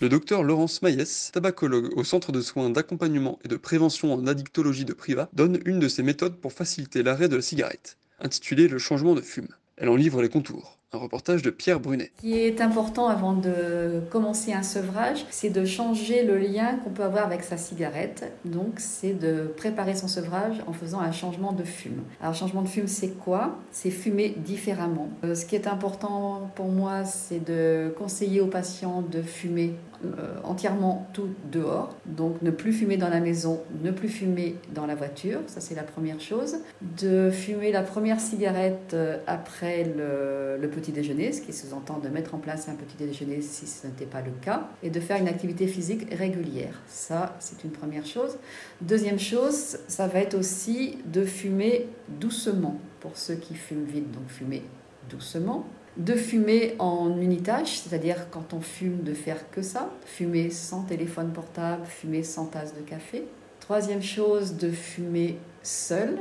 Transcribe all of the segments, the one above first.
Le docteur Laurence Maillès, tabacologue au Centre de soins d'accompagnement et de prévention en addictologie de Priva, donne une de ses méthodes pour faciliter l'arrêt de la cigarette, intitulée Le changement de fume. Elle en livre les contours. Un reportage de Pierre Brunet. Ce qui est important avant de commencer un sevrage, c'est de changer le lien qu'on peut avoir avec sa cigarette. Donc, c'est de préparer son sevrage en faisant un changement de fume. Alors, changement de fume, c'est quoi? C'est fumer différemment. Euh, ce qui est important pour moi, c'est de conseiller aux patients de fumer euh, entièrement tout dehors. Donc, ne plus fumer dans la maison, ne plus fumer dans la voiture. Ça, c'est la première chose. De fumer la première cigarette euh, après le, le petit déjeuner, ce qui sous-entend de mettre en place un petit déjeuner si ce n'était pas le cas, et de faire une activité physique régulière. Ça, c'est une première chose. Deuxième chose, ça va être aussi de fumer doucement, pour ceux qui fument vite, donc fumer doucement. De fumer en unitage, c'est-à-dire quand on fume, de faire que ça, fumer sans téléphone portable, fumer sans tasse de café. Troisième chose, de fumer seul,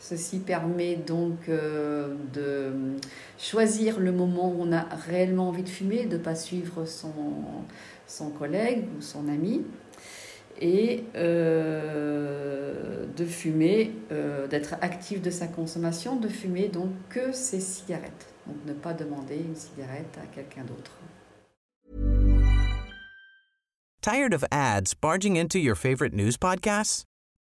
Ceci permet donc euh, de choisir le moment où on a réellement envie de fumer, de ne pas suivre son, son collègue ou son ami, et euh, de fumer, euh, d'être actif de sa consommation, de fumer donc que ses cigarettes. Donc ne pas demander une cigarette à quelqu'un d'autre. Tired of ads barging into your favorite news podcasts?